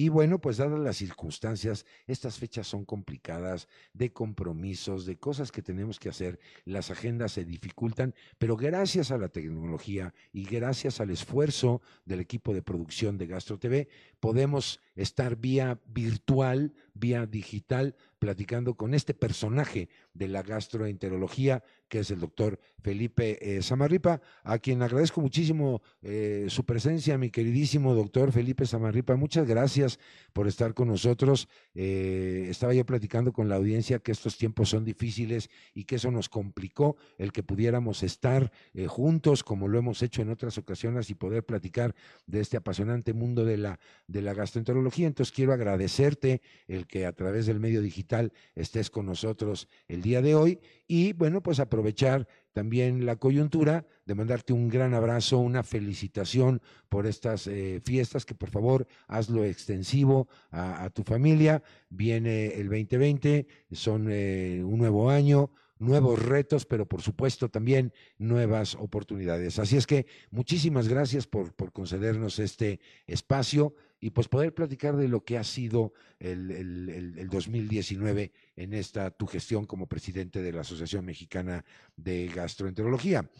Y bueno, pues dadas las circunstancias, estas fechas son complicadas, de compromisos, de cosas que tenemos que hacer, las agendas se dificultan, pero gracias a la tecnología y gracias al esfuerzo del equipo de producción de Gastro TV, podemos estar vía virtual, vía digital, platicando con este personaje de la gastroenterología, que es el doctor Felipe eh, Samarripa, a quien agradezco muchísimo eh, su presencia, mi queridísimo doctor Felipe Samarripa. Muchas gracias por estar con nosotros. Eh, estaba yo platicando con la audiencia que estos tiempos son difíciles y que eso nos complicó el que pudiéramos estar juntos, como lo hemos hecho en otras ocasiones, y poder platicar de este apasionante mundo de la, de la gastroenterología. Entonces quiero agradecerte el que a través del medio digital estés con nosotros el día de hoy y bueno, pues aprovechar también la coyuntura de mandarte un gran abrazo, una felicitación por estas eh, fiestas, que por favor hazlo extensivo a, tu familia. Viene el 2020, son eh, un nuevo año, nuevos retos, pero por supuesto también nuevas oportunidades. Así es que muchísimas gracias por, por concedernos este espacio y pues poder platicar de lo que ha sido el, el, 2019 en esta tu gestión como presidente de la Asociación Mexicana de Gastroenterología.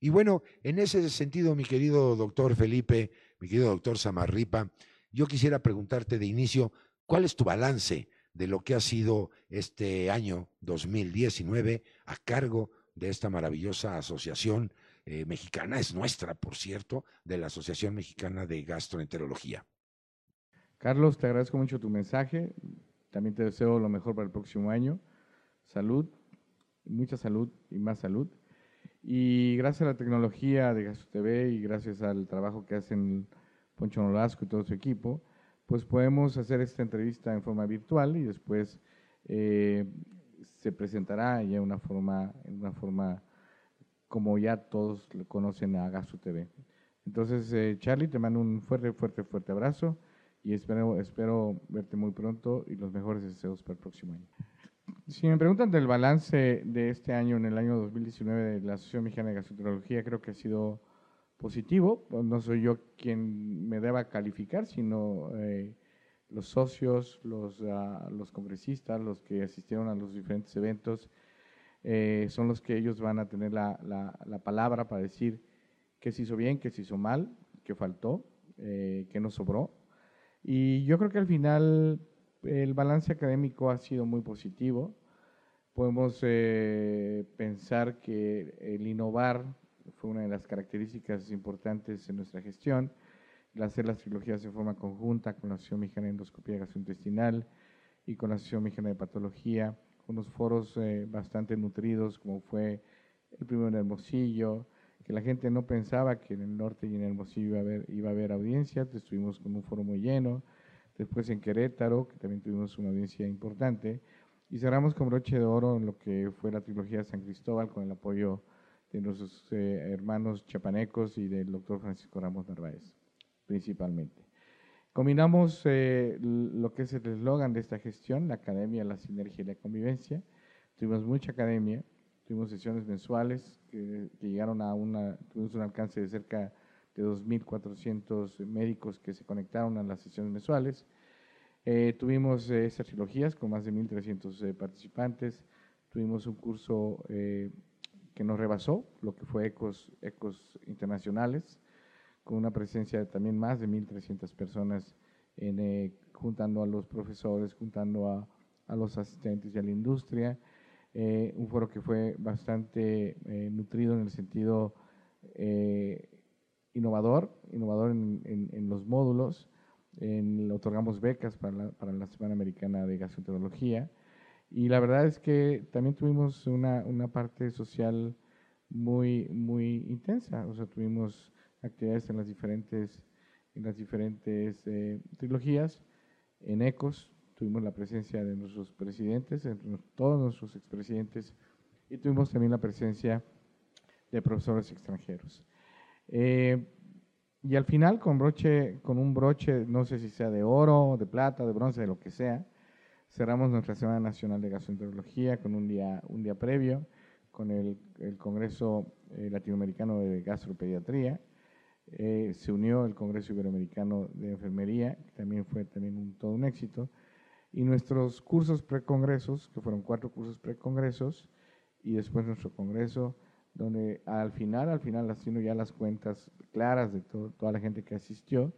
Y bueno, en ese sentido, mi querido doctor Felipe, mi querido doctor Samarripa, yo quisiera preguntarte de inicio, ¿cuál es tu balance de lo que ha sido este año 2019 a cargo de esta maravillosa asociación eh, mexicana, es nuestra, por cierto, de la Asociación Mexicana de Gastroenterología. Carlos, te agradezco mucho tu mensaje. También te deseo lo mejor para el próximo año. Salud, mucha salud y más salud. Y gracias a la tecnología de Gastro TV y gracias al trabajo que hacen Poncho Nolasco y todo su equipo, pues podemos hacer esta entrevista en forma virtual y después eh, se presentará ya una forma, en una forma como ya todos conocen a Gastro TV. Entonces, eh, Charlie, te mando un fuerte, fuerte, fuerte abrazo y espero, espero verte muy pronto y los mejores deseos para el próximo año. Si me preguntan del balance de este año, en el año 2019 de la Asociación Mexicana de Gastroenterología, creo que ha sido positivo. No soy yo quien me deba calificar, sino eh, los socios, los, uh, los congresistas, los que asistieron a los diferentes eventos, eh, son los que ellos van a tener la, la, la, palabra para decir qué se hizo bien, qué se hizo mal, qué faltó, eh, qué nos sobró. Y yo creo que al final el balance académico ha sido muy positivo. Podemos pensar que el innovar fue una de las características importantes en nuestra gestión, el hacer las trilogías en forma conjunta con la Asociación Mexicana de Endoscopía Gastrointestinal y con la Asociación Mexicana de Patología, unos foros eh, bastante nutridos, como fue el primero en Hermosillo, que la gente no pensaba que en el norte y en Hermosillo iba a haber, iba a haber audiencia, estuvimos con un foro muy lleno, después en Querétaro, que también tuvimos una audiencia importante, y cerramos con broche de oro en lo que fue la trilogía San Cristóbal con el apoyo de nuestros eh, hermanos chapanecos y del doctor Francisco Ramos Narváez, principalmente. Combinamos eh, lo que es el eslogan de esta gestión, la academia, la sinergia y la convivencia. Tuvimos mucha academia, tuvimos sesiones mensuales que, llegaron a una, tuvimos un alcance de cerca de 2.400 médicos que se conectaron a las sesiones mensuales. Eh, tuvimos trilogías con más de 1.300 participantes. Tuvimos un curso que nos rebasó, lo que fue Ecos, Ecos Internacionales, con una presencia de también más de 1.300 personas, en, eh, juntando a los profesores, juntando a, a, los asistentes y a la industria. Eh, un foro que fue bastante eh, nutrido en el sentido innovador, innovador en, los módulos. Otorgamos becas para la, para la Semana Americana de Gastroenterología. Y la verdad es que también tuvimos una, una parte social muy, muy intensa. O sea, tuvimos actividades en las diferentes, en las diferentes eh, trilogías. En ECOS tuvimos la presencia de nuestros presidentes, de todos nuestros expresidentes, y tuvimos también la presencia de profesores extranjeros. Eh, y al final, con, broche, con un broche, no sé si sea de oro, de plata, de bronce, de lo que sea, cerramos nuestra Semana Nacional de Gastroenterología con un día, un día previo, con el, el Congreso eh, Latinoamericano de Gastropediatría, eh, se unió el Congreso Iberoamericano de Enfermería, que también fue también un, todo un éxito, y nuestros cursos precongresos, que fueron cuatro cursos precongresos, y después nuestro congreso, donde al final, al final, haciendo ya las cuentas claras de toda la gente que asistió,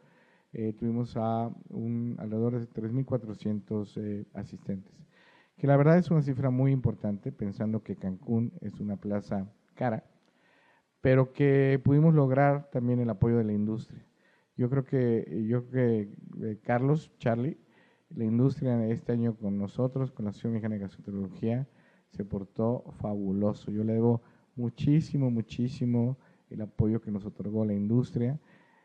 eh, tuvimos a un, alrededor de 3.400 eh, asistentes, que la verdad es una cifra muy importante, pensando que Cancún es una plaza cara, pero que pudimos lograr también el apoyo de la industria. Yo creo que, yo creo que eh, Carlos, Charlie, la industria este año con nosotros, con la Asociación Mexicana de Gastroenterología, se portó fabuloso. Yo le debo muchísimo, muchísimo el apoyo que nos otorgó la industria.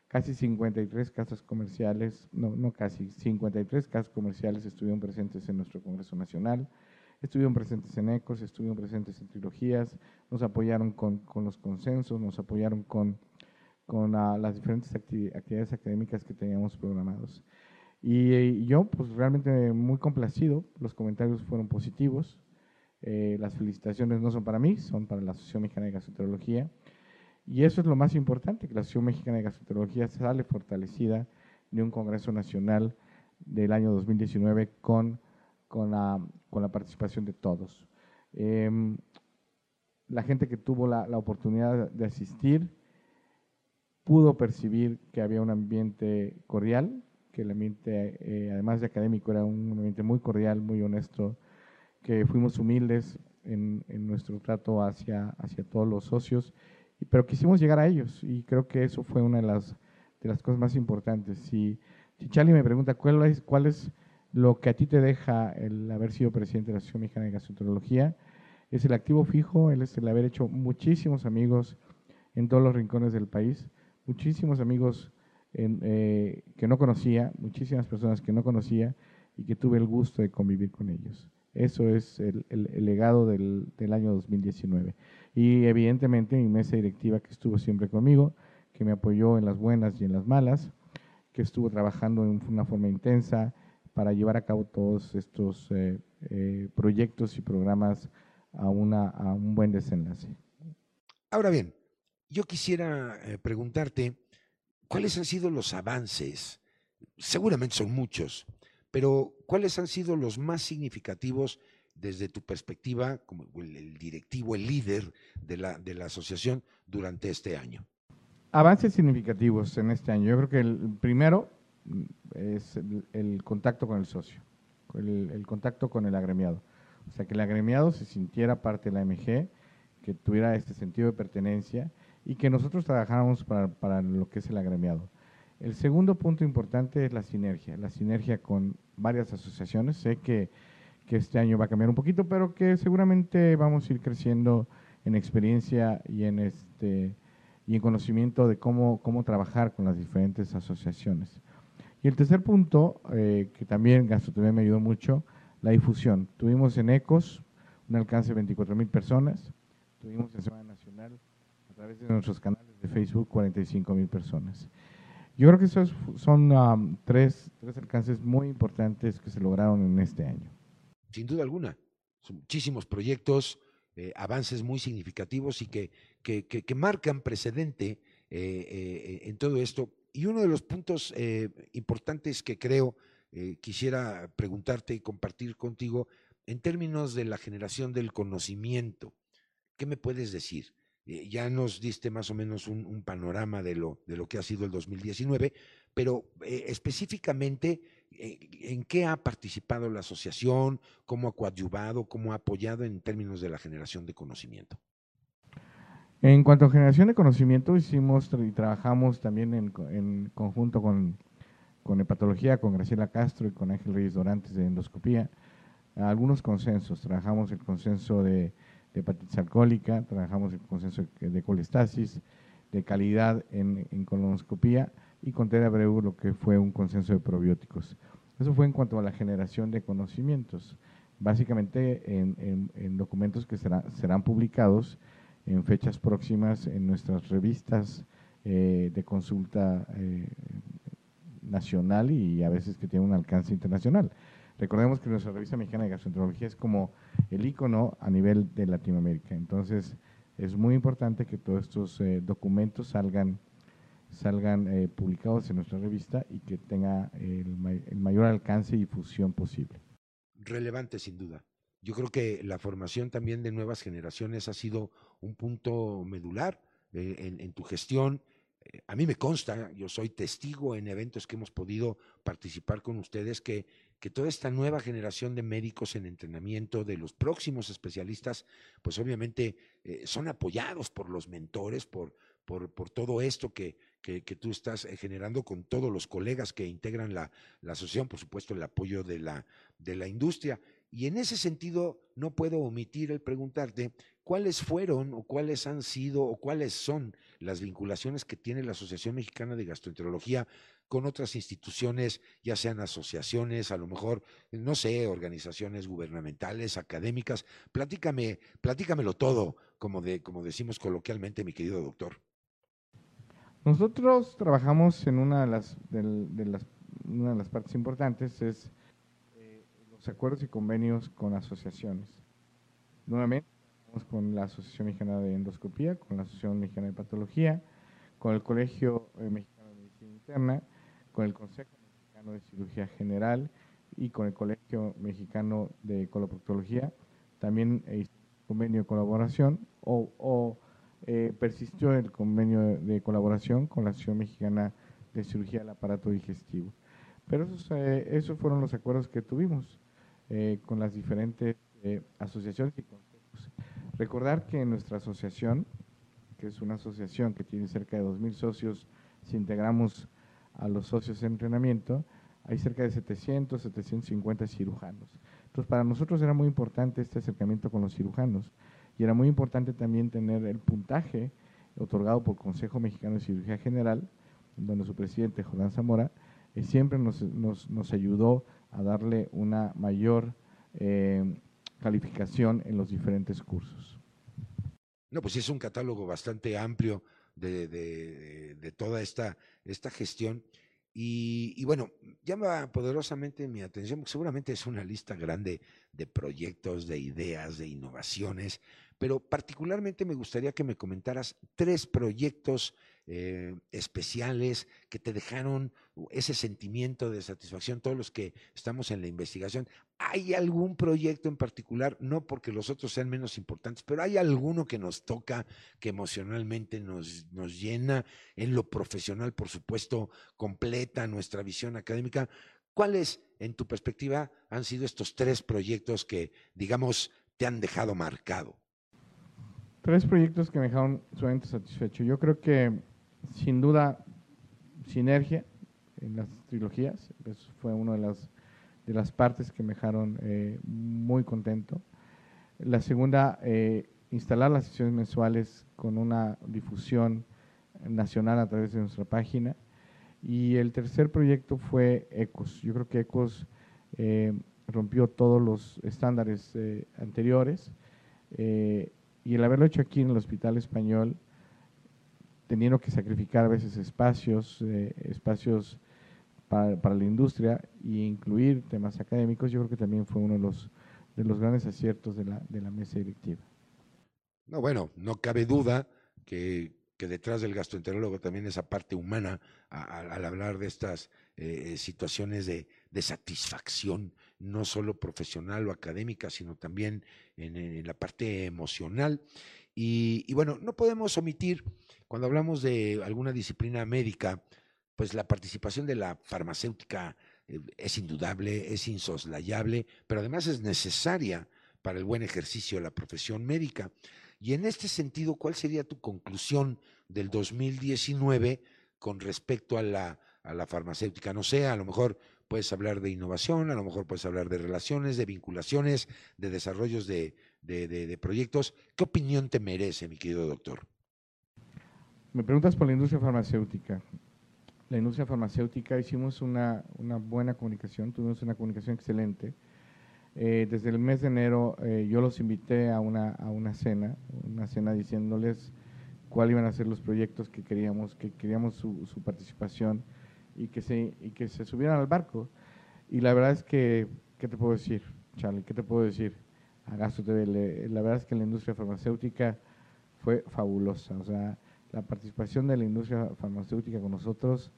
Casi 53 casas comerciales, no, no casi, 53 casas comerciales estuvieron presentes en nuestro Congreso Nacional, estuvieron presentes en ECOS, estuvieron presentes en trilogías, nos apoyaron con, con los consensos, nos apoyaron con, con uh, las diferentes actividades académicas que teníamos programados. Y, y, yo, pues realmente muy complacido, los comentarios fueron positivos, eh, las felicitaciones no son para mí, son para la Asociación Mexicana de Gastroenterología. Y eso es lo más importante, que la Asociación Mexicana de Gastroenterología sale fortalecida de un Congreso Nacional del año 2019 con, con, la, con la participación de todos. Em, la gente que tuvo la, la, oportunidad de asistir pudo percibir que había un ambiente cordial, que el ambiente, eh, además de académico, era un ambiente muy cordial, muy honesto, que fuimos humildes en, en, nuestro trato hacia, hacia todos los socios, pero quisimos llegar a ellos y creo que eso fue una de las, de las cosas más importantes. Si, Charlie me pregunta cuál es, cuál es lo que a ti te deja el haber sido presidente de la Asociación Mexicana de Gastroenterología, es el activo fijo, es el haber hecho muchísimos amigos en todos los rincones del país, muchísimos amigos en, eh, que no conocía, muchísimas personas que no conocía y que tuve el gusto de convivir con ellos. Eso es el, el, legado del, del, año 2019. Y evidentemente mi mesa directiva que estuvo siempre conmigo, que me apoyó en las buenas y en las malas, que estuvo trabajando en una forma intensa para llevar a cabo todos estos eh, eh, proyectos y programas a, una, a un buen desenlace. Ahora bien, yo quisiera eh, preguntarte, ¿cuáles han sido los avances? Seguramente son muchos, pero ¿cuáles han sido los más significativos desde tu perspectiva como el, directivo, el líder de la, de la asociación durante este año? Avances significativos en este año. Yo creo que el primero es el, el contacto con el socio, el, el, contacto con el agremiado. O sea, que el agremiado se sintiera parte de la MG, que tuviera este sentido de pertenencia y que nosotros trabajáramos para, para lo que es el agremiado. El segundo punto importante es la sinergia, la sinergia con varias asociaciones. Sé que, que, este año va a cambiar un poquito, pero que seguramente vamos a ir creciendo en experiencia y en, este, y en conocimiento de cómo, cómo trabajar con las diferentes asociaciones. Y el tercer punto, eh, que también Gastronomía me ayudó mucho, la difusión. Tuvimos en ECOS un alcance de 24 mil personas, tuvimos en Semana Nacional a través de nuestros canales de Facebook 45 mil personas. Yo creo que esos son um, tres, tres alcances muy importantes que se lograron en este año. Sin duda alguna, son muchísimos proyectos, eh, avances muy significativos y que, que, que, marcan precedente eh, eh, en todo esto. Y uno de los puntos importantes que creo quisiera preguntarte y compartir contigo en términos de la generación del conocimiento. ¿Qué me puedes decir? Eh, ya nos diste más o menos un, panorama de lo, de lo que ha sido el 2019, pero eh, específicamente, eh, ¿en qué ha participado la asociación? ¿Cómo ha coadyuvado? ¿Cómo ha apoyado en términos de la generación de conocimiento? En cuanto a generación de conocimiento, hicimos y trabajamos también en, en conjunto con, con hepatología, con Graciela Castro y con Ángel Reyes Dorantes de endoscopía, algunos consensos. Trabajamos el consenso de de hepatitis alcohólica, trabajamos el consenso de colestasis, de calidad en, en colonoscopía y con Ted Abreu lo que fue un consenso de probióticos. Eso fue en cuanto a la generación de conocimientos, básicamente en, en, en documentos que será, serán publicados en fechas próximas en nuestras revistas eh, de consulta eh, nacional y a veces que tiene un alcance internacional. Recordemos que nuestra revista mexicana de gastroenterología es como el icono a nivel de Latinoamérica. Entonces, es muy importante que todos estos eh, documentos salgan, salgan eh, publicados en nuestra revista y que tenga el, mayor alcance y difusión posible. Relevante, sin duda. Yo creo que la formación también de nuevas generaciones ha sido un punto medular eh, en, tu gestión. A mí me consta, yo soy testigo en eventos que hemos podido participar con ustedes, que, que toda esta nueva generación de médicos en entrenamiento, de los próximos especialistas, pues obviamente son apoyados por los mentores, por, por, todo esto que, que, tú estás eh, generando con todos los colegas que integran la, asociación, por supuesto el apoyo de la, de la industria. Y en ese sentido, no puedo omitir el preguntarte cuáles fueron o cuáles han sido o cuáles son las vinculaciones que tiene la Asociación Mexicana de Gastroenterología con otras instituciones, ya sean asociaciones, a lo mejor, no sé, organizaciones gubernamentales, académicas. Platícame, platícamelo todo, como, de, como decimos coloquialmente, mi querido doctor. Nosotros trabajamos en una de las, una de las partes importantes, es acuerdos y convenios con asociaciones. Nuevamente, con la Asociación Mexicana de Endoscopía, con la Asociación Mexicana de Patología, con el Colegio eh, Mexicano de Medicina Interna, con el Consejo Mexicano de Cirugía General y con el Colegio Mexicano de Coloproctología. También hay convenio de colaboración o eh, persistió el convenio de, colaboración con la Asociación Mexicana de Cirugía del Aparato Digestivo. Pero esos, eh, esos fueron los acuerdos que tuvimos eh, con las diferentes asociaciones y consejos. Recordar que nuestra asociación, que es una asociación que tiene cerca de 2.000 socios, si integramos a los socios de entrenamiento, hay cerca de 700, 750 cirujanos. Entonces, para nosotros era muy importante este acercamiento con los cirujanos y era muy importante también tener el puntaje otorgado por Consejo Mexicano de Cirugía General, donde su presidente, Jordán Zamora, eh, siempre nos, nos, ayudó a darle una mayor eh, calificación en los diferentes cursos. No, pues es un catálogo bastante amplio de, de, toda esta, esta gestión. Y, y, bueno, llama poderosamente mi atención, porque seguramente es una lista grande de proyectos, de ideas, de innovaciones, pero particularmente me gustaría que me comentaras tres proyectos eh, especiales que te dejaron ese sentimiento de satisfacción, todos los que estamos en la investigación. ¿Hay algún proyecto en particular? No porque los otros sean menos importantes, pero hay alguno que nos toca, que emocionalmente nos, nos llena, en lo profesional, por supuesto, completa nuestra visión académica. ¿Cuáles, en tu perspectiva, han sido estos tres proyectos que, digamos, te han dejado marcado? Tres proyectos que me dejaron sumamente satisfecho. Yo creo que, sin duda, sinergia en las trilogías. Eso fue una de las, de las partes que me dejaron eh, muy contento. La segunda, eh, instalar las sesiones mensuales con una difusión nacional a través de nuestra página. Y el tercer proyecto fue ECOS. Yo creo que ECOS eh, rompió todos los estándares anteriores y el haberlo hecho aquí en el Hospital Español, teniendo que sacrificar a veces espacios, eh, espacios para, la industria e incluir temas académicos, yo creo que también fue uno de los, de los grandes aciertos de la, de la mesa directiva. No, bueno, no cabe duda que, que detrás del gastroenterólogo también esa parte humana al hablar de estas eh, situaciones de, de, satisfacción, no solo profesional o académica, sino también en, la parte emocional. Y, bueno, no podemos omitir, cuando hablamos de alguna disciplina médica, pues la participación de la farmacéutica eh, es indudable, es insoslayable, pero además es necesaria para el buen ejercicio de la profesión médica. Y en este sentido, ¿cuál sería tu conclusión del 2019 con respecto a la, a la farmacéutica? No sé, a lo mejor puedes hablar de innovación, a lo mejor puedes hablar de relaciones, de vinculaciones, de desarrollos de, proyectos. ¿Qué opinión te merece, mi querido doctor? Me preguntas por la industria farmacéutica. La industria farmacéutica hicimos una, buena comunicación, tuvimos una comunicación excelente. Eh, desde el mes de enero eh, yo los invité a una, a una cena, una cena diciéndoles cuáles iban a ser los proyectos que queríamos, que queríamos su, su participación y que se, y que se subieran al barco. Y la verdad es que, ¿qué te puedo decir, Charlie? ¿Qué te puedo decir? A TV, la verdad es que la industria farmacéutica fue fabulosa. O sea, la participación de la industria farmacéutica con nosotros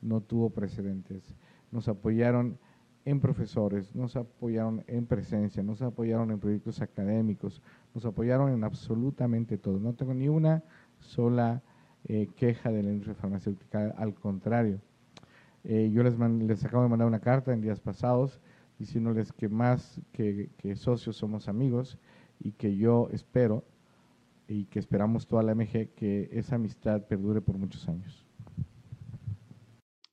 no tuvo precedentes. Nos apoyaron en profesores, nos apoyaron en presencia, nos apoyaron en proyectos académicos, nos apoyaron en absolutamente todo. No tengo ni una sola eh, queja de la industria farmacéutica, al contrario. Eh, yo les, les acabo de mandar una carta en días pasados diciéndoles que más que, que socios somos amigos y que yo espero y que esperamos toda la MG que esa amistad perdure por muchos años.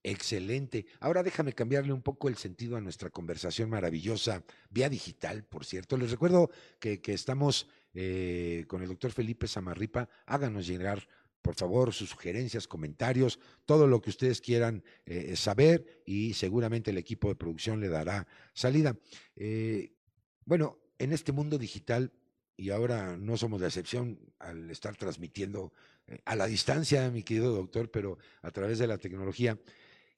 Excelente. Ahora déjame cambiarle un poco el sentido a nuestra conversación maravillosa, vía digital, por cierto. Les recuerdo que, estamos eh, con el doctor Felipe Samarripa. Háganos llegar, por favor, sus sugerencias, comentarios, todo lo que ustedes quieran eh, saber y seguramente el equipo de producción le dará salida. Eh, bueno, en este mundo digital, y ahora no somos la excepción al estar transmitiendo a la distancia, mi querido doctor, pero a través de la tecnología,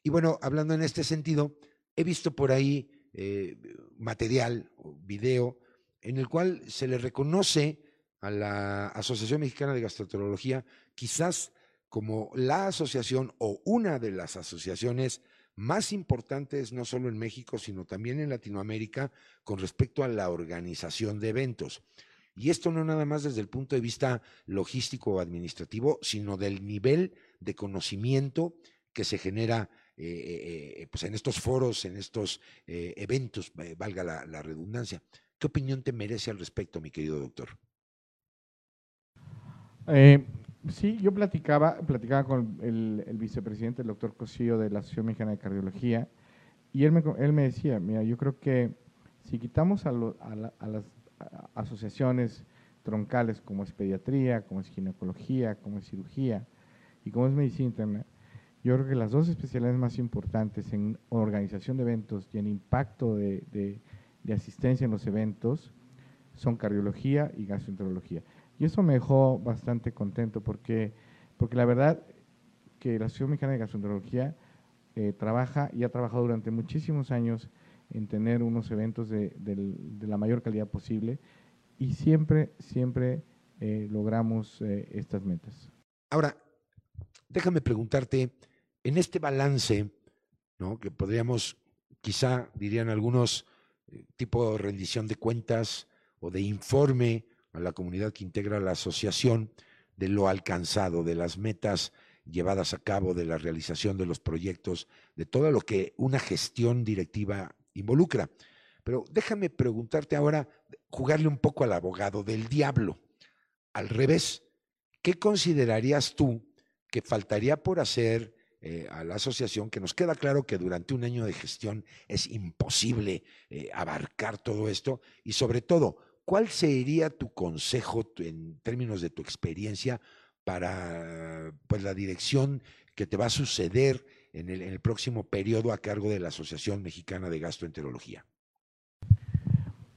y bueno, hablando en este sentido, he visto por ahí eh, material video en el cual se le reconoce a la Asociación Mexicana de Gastroenterología quizás como la asociación o una de las asociaciones más importantes no solo en México, sino también en Latinoamérica con respecto a la organización de eventos. Y esto no nada más desde el punto de vista logístico o administrativo, sino del nivel de conocimiento que se genera eh, eh, pues en estos foros, en estos eh, eventos, valga la, redundancia. ¿Qué opinión te merece al respecto, mi querido doctor? Sí, yo platicaba, platicaba con el, vicepresidente, el doctor Cosillo de la Asociación Mexicana de Cardiología, y él me, él me decía, mira, yo creo que si quitamos a, a las asociaciones troncales como es pediatría, como es ginecología, como es cirugía y como es medicina interna, yo creo que las dos especialidades más importantes en organización de eventos y en impacto de, asistencia en los eventos son cardiología y gastroenterología. Y eso me dejó bastante contento porque, porque la verdad que la Asociación Mexicana de Gastroenterología eh, trabaja y ha trabajado durante muchísimos años en tener unos eventos de, la mayor calidad posible y siempre, siempre eh, logramos eh, estas metas. Ahora, déjame preguntarte, en este balance, ¿no? que podríamos, quizá dirían algunos, tipo rendición de cuentas o de informe la comunidad que integra la asociación de lo alcanzado, de las metas llevadas a cabo, de la realización de los proyectos, de todo lo que una gestión directiva involucra. Pero déjame preguntarte ahora, jugarle un poco al abogado del diablo. Al revés, ¿qué considerarías tú que faltaría por hacer eh, a la asociación, que nos queda claro que durante un año de gestión es imposible eh, abarcar todo esto y sobre todo, ¿cuál sería tu consejo en términos de tu experiencia para pues, la dirección que te va a suceder en el, próximo periodo a cargo de la Asociación Mexicana de Gastroenterología?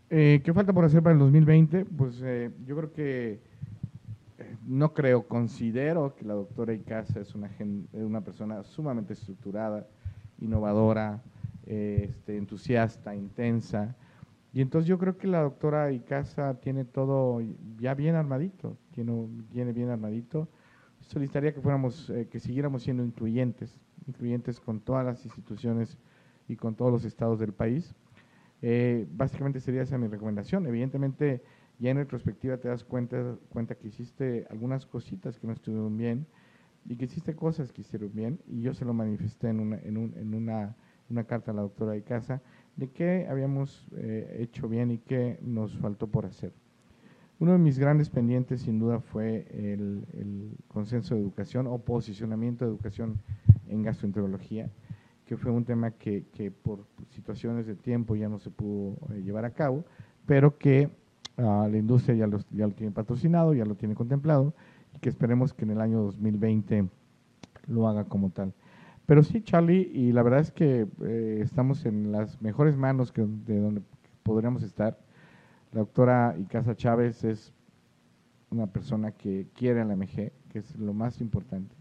Eh, ¿Qué falta por hacer para el 2020? Pues yo creo que no creo, considero que la doctora Icaza es una, una persona sumamente estructurada, innovadora, este, entusiasta, intensa. Y entonces yo creo que la doctora Icaza tiene todo ya bien armadito, tiene, tiene bien armadito. Solicitaría que fuéramos, eh, que siguiéramos siendo incluyentes, incluyentes con todas las instituciones y con todos los estados del país. Eh, básicamente sería esa mi recomendación. Evidentemente, ya en retrospectiva te das cuenta, cuenta que hiciste algunas cositas que no estuvieron bien y que hiciste cosas que hicieron bien y yo se lo manifesté en una, en un, en una, una carta a la doctora de casa de qué habíamos eh, hecho bien y qué nos faltó por hacer. Uno de mis grandes pendientes sin duda fue el, el consenso de educación o posicionamiento de educación en gastroenterología, que fue un tema que, que por situaciones de tiempo ya no se pudo eh, llevar a cabo, pero que la industria ya lo, ya lo tiene patrocinado, ya lo tiene contemplado y que esperemos que en el año 2020 lo haga como tal. Pero sí, Charlie, y la verdad es que eh, estamos en las mejores manos que, de donde podríamos estar. La doctora Icaza Chávez es una persona que quiere a la MG, que es lo más importante,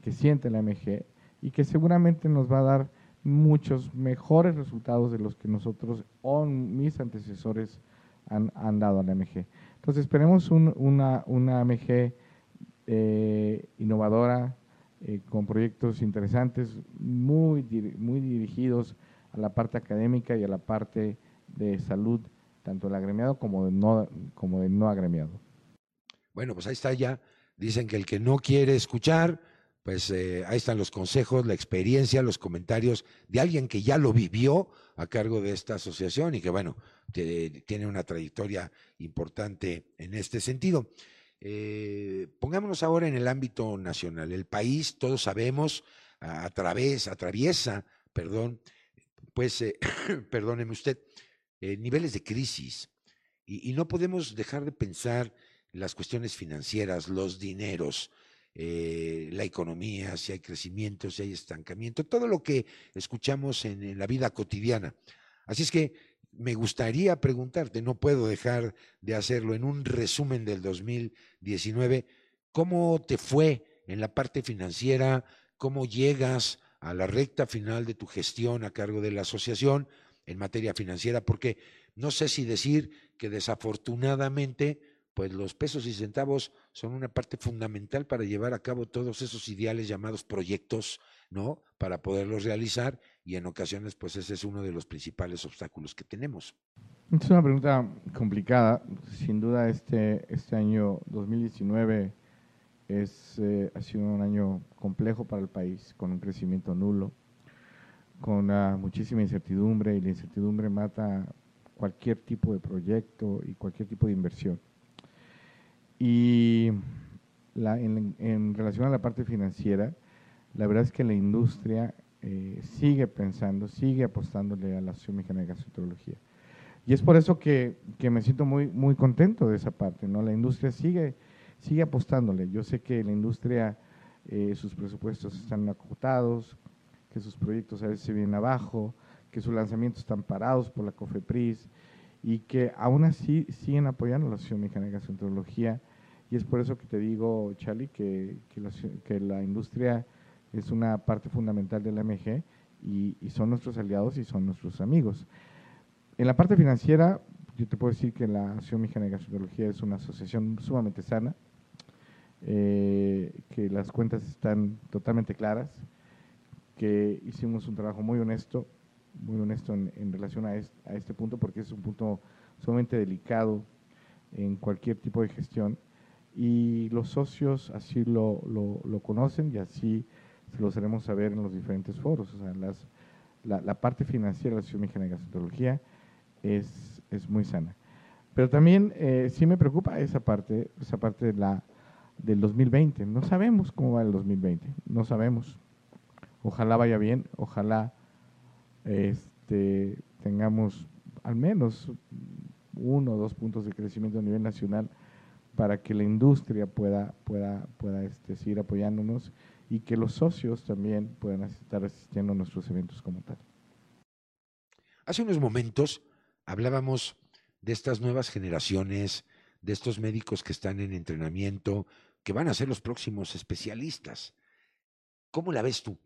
que siente la MG y que seguramente nos va a dar muchos mejores resultados de los que nosotros o mis antecesores han, dado a la MG. Entonces esperemos una, una MG eh, innovadora, eh, con proyectos interesantes, muy, muy dirigidos a la parte académica y a la parte de salud, tanto del agremiado como del no, como no agremiado. Bueno, pues ahí está ya. Dicen que el que no quiere escuchar, pues eh, ahí están los consejos, la experiencia, los comentarios de alguien que ya lo vivió a cargo de esta asociación y que, bueno, tiene una trayectoria importante en este sentido. Eh, pongámonos ahora en el ámbito nacional. El país, todos sabemos, a, través, atraviesa, perdón, pues, eh, perdóneme usted, niveles de crisis. y, no podemos dejar de pensar las cuestiones financieras, los dineros, eh, la economía, si hay crecimiento, si hay estancamiento, todo lo que escuchamos en, la vida cotidiana. Así es que me gustaría preguntarte, no puedo dejar de hacerlo en un resumen del 2019, ¿cómo te fue en la parte financiera? ¿Cómo llegas a la recta final de tu gestión a cargo de la asociación en materia financiera? Porque no sé si decir que desafortunadamente pues los pesos y centavos son una parte fundamental para llevar a cabo todos esos ideales llamados proyectos, ¿no? Para poderlos realizar y en ocasiones, pues ese es uno de los principales obstáculos que tenemos. Es una pregunta complicada. Sin duda, este, este año 2019 es, eh, ha sido un año complejo para el país, con un crecimiento nulo, con muchísima incertidumbre y la incertidumbre mata cualquier tipo de proyecto y cualquier tipo de inversión. Y en, relación a la parte financiera, la verdad es que la industria eh, sigue pensando, sigue apostándole a la Mexicana de Gastroenterología. Y es por eso que, me siento muy, muy contento de esa parte, ¿no? La industria sigue, sigue apostándole. Yo sé que la industria, eh, sus presupuestos están acotados, que sus proyectos a veces se vienen abajo, que sus lanzamientos están parados por la COFEPRIS, y que aún así siguen apoyando la Asociación Mexicana de Gastroenterología. Y es por eso que te digo, Charlie, que, que, la, industria es una parte fundamental de la MG y, son nuestros aliados y son nuestros amigos. En la parte financiera, yo te puedo decir que la Asociación Mexicana de Gastroenterología es una asociación sumamente sana, eh, que las cuentas están totalmente claras, que hicimos un trabajo muy honesto muy honesto en, relación a este, punto porque es un punto sumamente delicado en cualquier tipo de gestión y los socios así lo, lo, conocen y así se lo haremos saber en los diferentes foros. O sea, la, parte financiera de la Asociación Mexicana de Gastroenterología es, es muy sana. Pero también eh, sí me preocupa esa parte, esa parte de la, del 2020. No sabemos cómo va el 2020, no sabemos. Ojalá vaya bien, ojalá este, tengamos al menos uno o dos puntos de crecimiento a nivel nacional para que la industria pueda, pueda, pueda este, seguir apoyándonos y que los socios también puedan estar asistiendo a nuestros eventos como tal. Hace unos momentos hablábamos de estas nuevas generaciones, de estos médicos que están en entrenamiento, que van a ser los próximos especialistas. ¿Cómo la ves tú?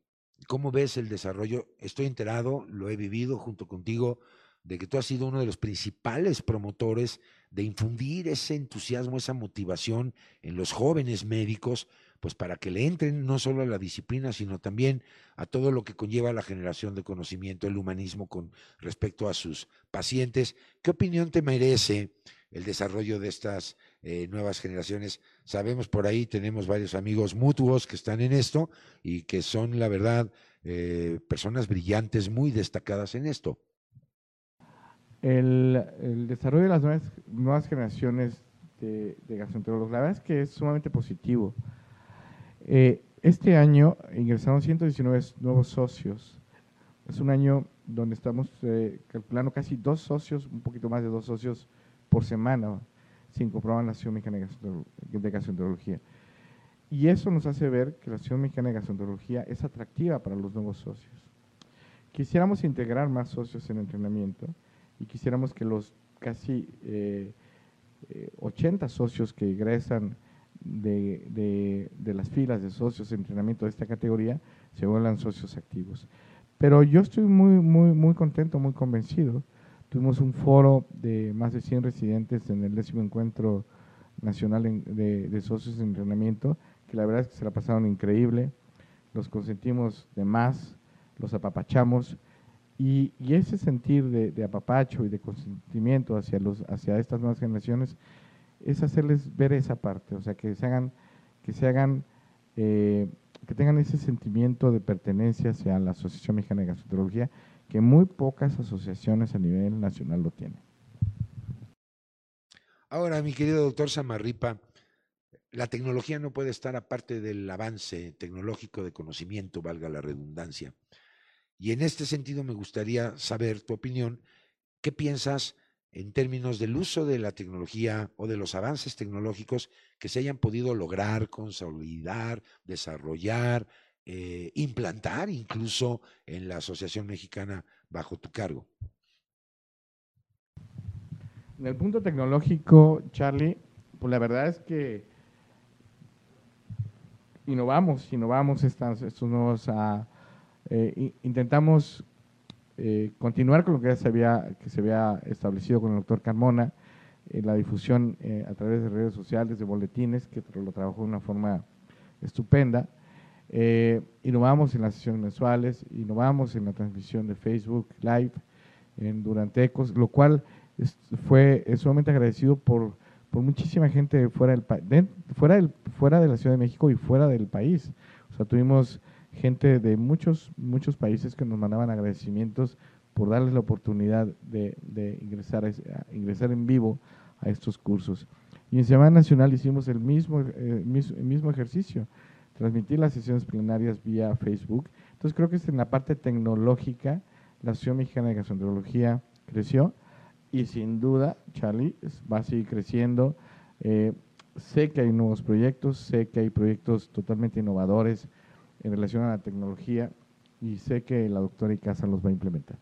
¿Cómo ves el desarrollo? Estoy enterado, lo he vivido junto contigo, de que tú has sido uno de los principales promotores de infundir ese entusiasmo, esa motivación en los jóvenes médicos, pues para que le entren no solo a la disciplina, sino también a todo lo que conlleva la generación de conocimiento, el humanismo con respecto a sus pacientes. ¿Qué opinión te merece el desarrollo de estas eh, nuevas generaciones. Sabemos por ahí, tenemos varios amigos mutuos que están en esto y que son, la verdad, eh, personas brillantes, muy destacadas en esto. El, desarrollo de las nuevas, generaciones de, de, gastroenterólogos, la verdad es que es sumamente positivo. Eh, este año ingresaron 119 nuevos socios. Es un año donde estamos calculando casi dos socios, un poquito más de dos socios por semana sin comprobar la Asociación Mexicana de Gastroenterología. Y eso nos hace ver que la Asociación Mexicana de Gastroenterología es atractiva para los nuevos socios. Quisiéramos integrar más socios en entrenamiento y quisiéramos que los casi 80 eh, eh, socios que egresan de, de, las filas de socios en entrenamiento de esta categoría se vuelvan socios activos. Pero yo estoy muy, muy, muy contento, muy convencido. Tuvimos un foro de más de 100 residentes en el décimo encuentro nacional de, socios de entrenamiento que la verdad es que se la pasaron increíble, los consentimos de más, los apapachamos. Y, ese sentir de, apapacho y de consentimiento hacia, los, hacia estas nuevas generaciones es hacerles ver esa parte, o sea, que se hagan, que se hagan, eh, que tengan ese sentimiento de pertenencia hacia la Asociación Mexicana de Gastroenterología, que muy pocas asociaciones a nivel nacional lo tienen. Ahora, mi querido doctor Samarripa, la tecnología no puede estar aparte del avance tecnológico de conocimiento, valga la redundancia. Y en este sentido me gustaría saber tu opinión. ¿Qué piensas en términos del uso de la tecnología o de los avances tecnológicos que se hayan podido lograr, consolidar, desarrollar, eh, implantar incluso en la Asociación Mexicana bajo tu cargo? En el punto tecnológico, Charlie, pues la verdad es que innovamos, innovamos estas, estos nuevos, uh, intentamos eh, continuar con lo que ya se había, que se había establecido con el doctor Carmona, en la difusión a través de redes sociales, de boletines, que lo trabajó de una forma estupenda. innovamos en las sesiones mensuales, innovamos en la transmisión de Facebook Live en, durante ECOS, lo cual fue sumamente agradecido por, por muchísima gente fuera del, fuera, del, fuera de la Ciudad de México y fuera del país. O sea, tuvimos gente de muchos, muchos países que nos mandaban agradecimientos por darles la oportunidad de, de ingresar, a, ingresar en vivo a estos cursos. Y en Semana Nacional hicimos el mismo, eh, mismo, ejercicio, transmitir las sesiones plenarias vía Facebook. Entonces creo que es en la parte tecnológica, la Asociación Mexicana de Gastroenterología creció y sin duda, Charlie, va a seguir creciendo. Eh, sé que hay nuevos proyectos, sé que hay proyectos totalmente innovadores en relación a la tecnología y sé que la doctora Icaza los va a implementar.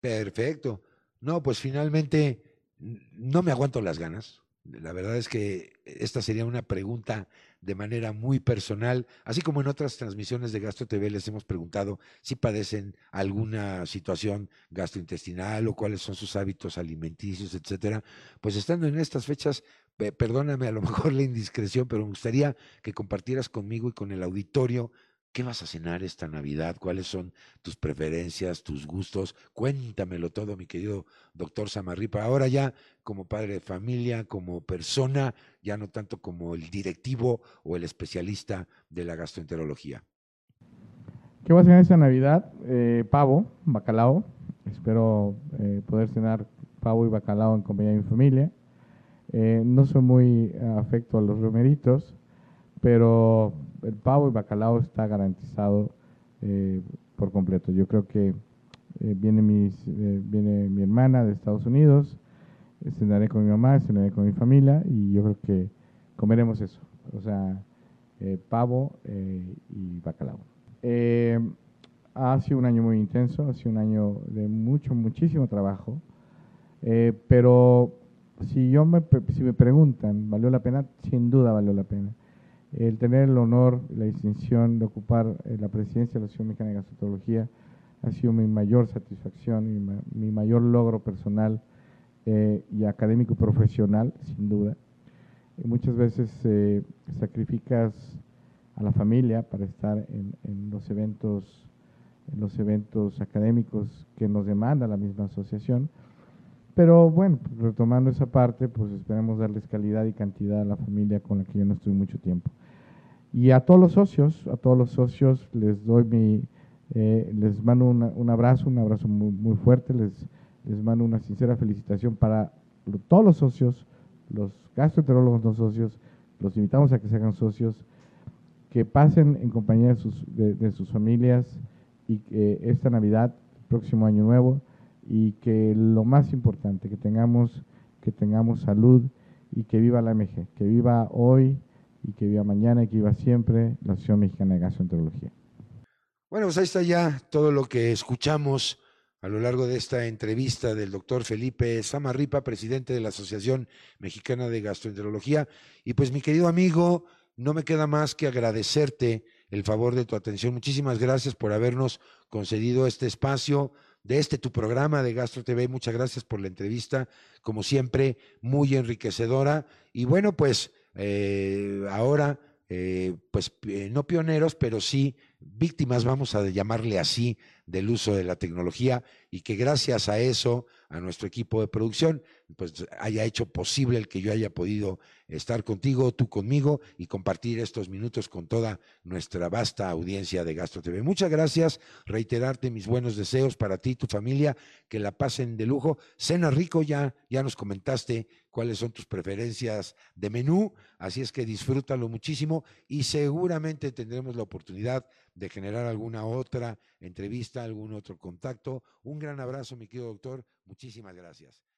Perfecto. No, pues finalmente no me aguanto las ganas. La verdad es que esta sería una pregunta de manera muy personal, así como en otras transmisiones de Gastro TV les hemos preguntado si padecen alguna situación gastrointestinal o cuáles son sus hábitos alimenticios, etcétera. Pues estando en estas fechas, perdóname a lo mejor la indiscreción, pero me gustaría que compartieras conmigo y con el auditorio ¿Qué vas a cenar esta Navidad? ¿Cuáles son tus preferencias, tus gustos? Cuéntamelo todo, mi querido doctor Samarripa. Ahora ya como padre de familia, como persona, ya no tanto como el directivo o el especialista de la gastroenterología. ¿Qué vas a cenar esta Navidad? Eh, pavo, bacalao. Espero eh, poder cenar pavo y bacalao en compañía de mi familia. Eh, no soy muy afecto a los romeritos, pero el pavo y bacalao está garantizado eh, por completo. Yo creo que eh, viene, mis, eh, viene mi hermana de Estados Unidos, cenaré con mi mamá, cenaré con mi familia y yo creo que comeremos eso. O sea, pavo y bacalao. ha sido un año muy intenso, ha sido un año de mucho, muchísimo trabajo, pero si, yo me, si me preguntan, ¿valió la pena? Sin duda valió la pena el tener el honor y la distinción de ocupar eh, la presidencia de la Asociación Mexicana de Gastroenterología ha sido mi mayor satisfacción y mi mayor logro personal eh, y académico y profesional, sin duda. muchas veces eh, sacrificas a la familia para estar en, en, los eventos en los eventos académicos que nos demanda la misma asociación. Pero bueno, retomando esa parte, pues esperemos darles calidad y cantidad a la familia con la que yo no estuve mucho tiempo. Y a todos los socios, a todos los socios les doy mi, eh, les mando un abrazo, un abrazo muy, fuerte, les, les mando una sincera felicitación para todos los socios, los gastroenterólogos no socios, los invitamos a que se hagan socios, que pasen en compañía de sus, de, sus familias y que esta Navidad, próximo año nuevo, y que lo más importante, que tengamos, que tengamos salud y que viva la MG, que viva hoy, y que viva mañana y que viva siempre la Asociación Mexicana de Gastroenterología. Bueno, pues ahí está ya todo lo que escuchamos a lo largo de esta entrevista del doctor Felipe Samarripa, presidente de la Asociación Mexicana de Gastroenterología. Y pues mi querido amigo, no me queda más que agradecerte el favor de tu atención. Muchísimas gracias por habernos concedido este espacio de este tu programa de Gastro TV. Muchas gracias por la entrevista, como siempre, muy enriquecedora. Y bueno, pues eh, ahora, pues no pioneros, pero sí víctimas, vamos a llamarle así, del uso de la tecnología y que gracias a eso, a nuestro equipo de producción, pues haya hecho posible el que yo haya podido estar contigo, tú conmigo y compartir estos minutos con toda nuestra vasta audiencia de Gastro TV. Muchas gracias, reiterarte mis buenos deseos para ti y tu familia, que la pasen de lujo. Cena rico, ya, ya nos comentaste cuáles son tus preferencias de menú, así es que disfrútalo muchísimo y seguramente tendremos la oportunidad de generar alguna otra entrevista, algún otro contacto. Un gran abrazo, mi querido doctor. Muchísimas gracias.